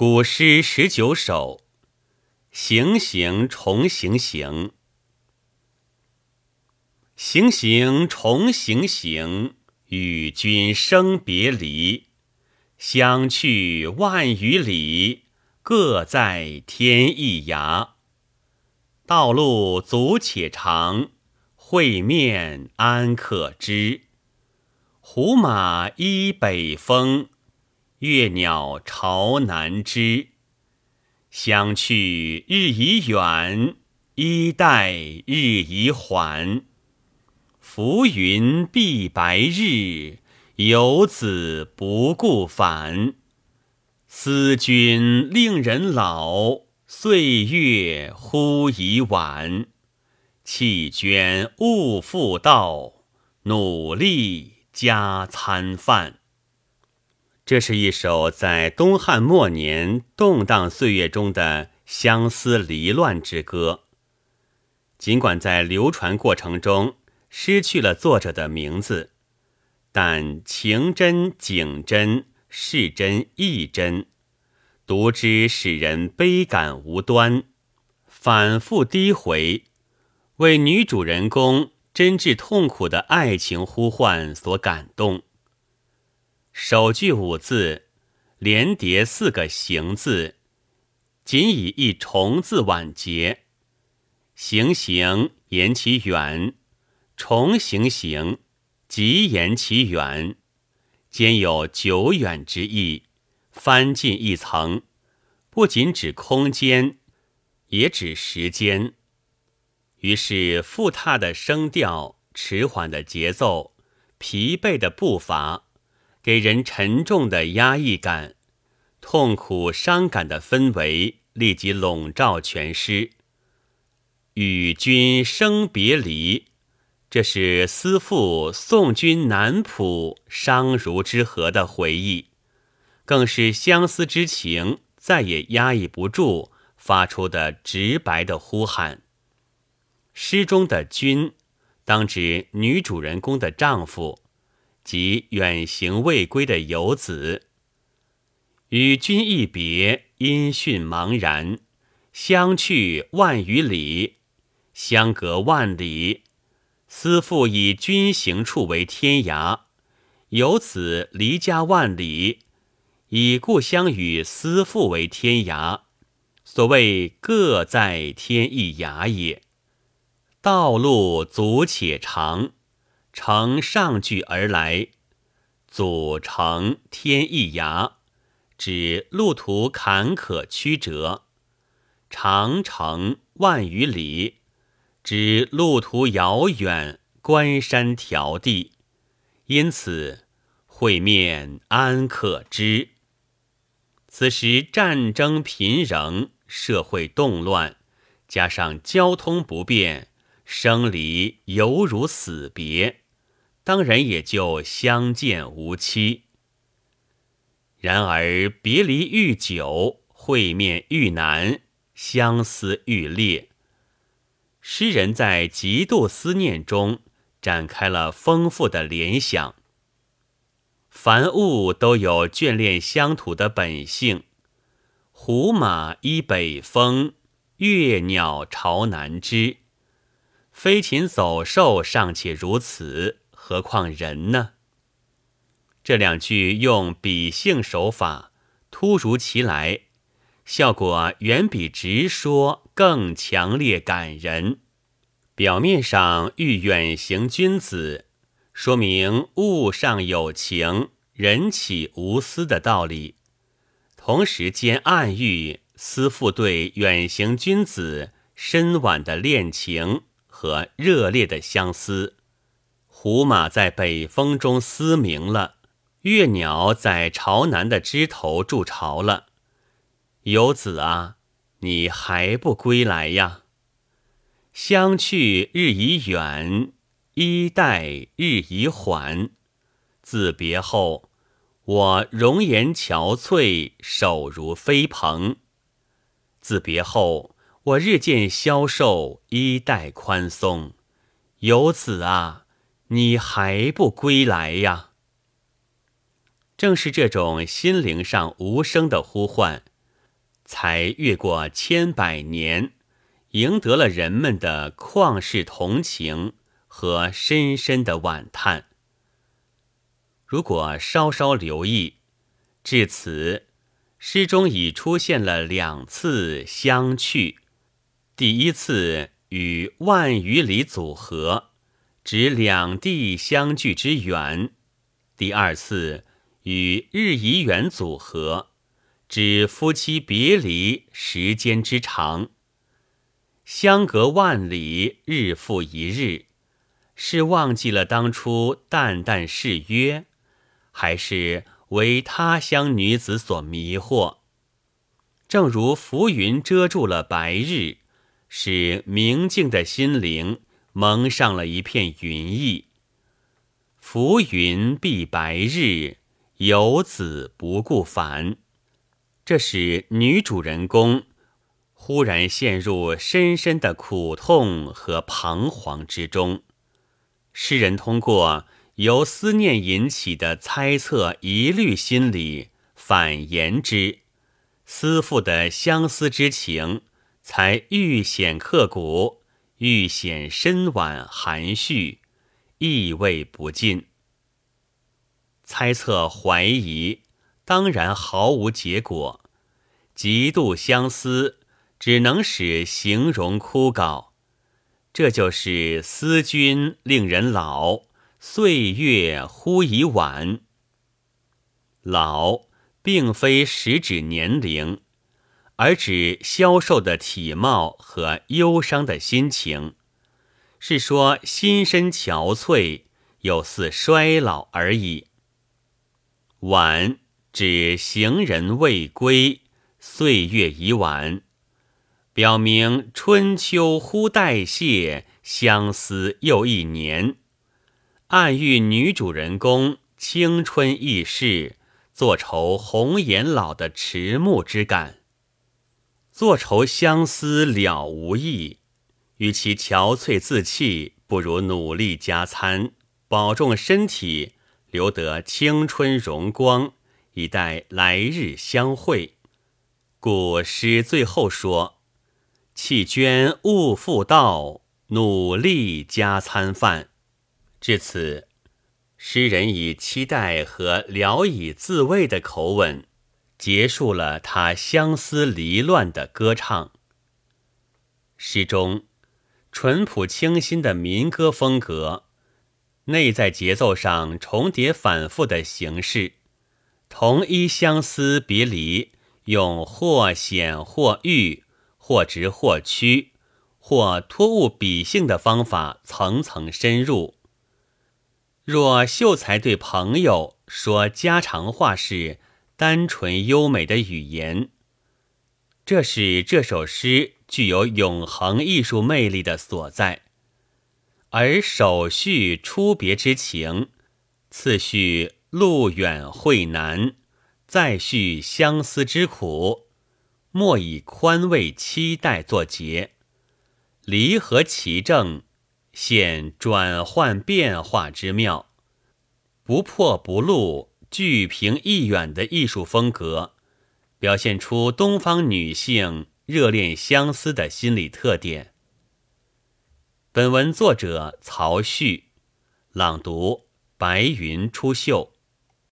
古诗十九首，行行重行行，行行重行行，与君生别离。相去万余里，各在天一涯。道路阻且长，会面安可知？胡马依北风。月鸟巢南枝，相去日已远，衣带日已缓。浮云蔽白日，游子不顾返。思君令人老，岁月忽已晚。弃捐勿复道，努力加餐饭。这是一首在东汉末年动荡岁月中的相思离乱之歌。尽管在流传过程中失去了作者的名字，但情真景真，事真意真，读之使人悲感无端，反复低回，为女主人公真挚痛苦的爱情呼唤所感动。首句五字，连叠四个行字，仅以一重字晚结。行行言其远，重行行即言其远，兼有久远之意。翻进一层，不仅指空间，也指时间。于是，复沓的声调，迟缓的节奏，疲惫的步伐。给人沉重的压抑感，痛苦伤感的氛围立即笼罩全诗。与君生别离，这是思妇送君南浦伤如之何的回忆，更是相思之情再也压抑不住发出的直白的呼喊。诗中的君，当指女主人公的丈夫。即远行未归的游子，与君一别，音讯茫然；相去万余里，相隔万里。思妇以君行处为天涯，游子离家万里，以故乡与思妇为天涯。所谓各在天一涯也。道路阻且长。乘上句而来，阻乘天一涯，指路途坎坷曲折；长城万余里，指路途遥远，关山迢递。因此，会面安可知？此时战争频仍，社会动乱，加上交通不便，生离犹如死别。当然也就相见无期。然而别离愈久，会面愈难，相思愈烈。诗人在极度思念中展开了丰富的联想。凡物都有眷恋乡土的本性。胡马依北风，月鸟巢南枝。飞禽走兽尚且如此。何况人呢？这两句用比兴手法，突如其来，效果远比直说更强烈感人。表面上欲远行君子，说明物上有情，人岂无私的道理；同时间暗喻思妇对远行君子深婉的恋情和热烈的相思。胡马在北风中嘶鸣了，月鸟在朝南的枝头筑巢了。游子啊，你还不归来呀？相去日已远，衣带日已缓。自别后，我容颜憔悴，手如飞蓬。自别后，我日渐消瘦，衣带宽松。游子啊！你还不归来呀？正是这种心灵上无声的呼唤，才越过千百年，赢得了人们的旷世同情和深深的惋叹。如果稍稍留意，至此，诗中已出现了两次相去。第一次与万余里组合，指两地相距之远；第二次与日已远组合，指夫妻别离时间之长。相隔万里，日复一日，是忘记了当初淡淡誓约？还是为他乡女子所迷惑，正如浮云遮住了白日，使明净的心灵蒙上了一片云翳。浮云蔽白日，游子不顾返。这使女主人公忽然陷入深深的苦痛和彷徨之中。诗人通过。由思念引起的猜测、疑虑心理反言之，思妇的相思之情才愈显刻骨，愈显深婉含蓄，意味不尽。猜测、怀疑当然毫无结果，极度相思只能使形容枯槁。这就是思君令人老。岁月忽已晚。老并非实指年龄，而指消瘦的体貌和忧伤的心情，是说心身憔悴，有似衰老而已。晚指行人未归，岁月已晚，表明春秋忽代谢，相思又一年。暗喻女主人公青春易逝，坐愁红颜老的迟暮之感。坐愁相思了无益，与其憔悴自弃，不如努力加餐，保重身体，留得青春荣光，以待来日相会。故诗最后说：“弃捐勿复道，努力加餐饭。”至此，诗人以期待和聊以自慰的口吻，结束了他相思离乱的歌唱。诗中淳朴清新的民歌风格，内在节奏上重叠反复的形式，同一相思别离，用或显或喻、或直或曲、或托物比兴的方法，层层深入。若秀才对朋友说家常话是单纯优美的语言，这是这首诗具有永恒艺术魅力的所在；而首序出别之情，次序路远会难，再续相思之苦，莫以宽慰期待作结，离合其正。现转换变化之妙，不破不露，俱平易远的艺术风格，表现出东方女性热恋相思的心理特点。本文作者曹旭，朗读：白云出岫。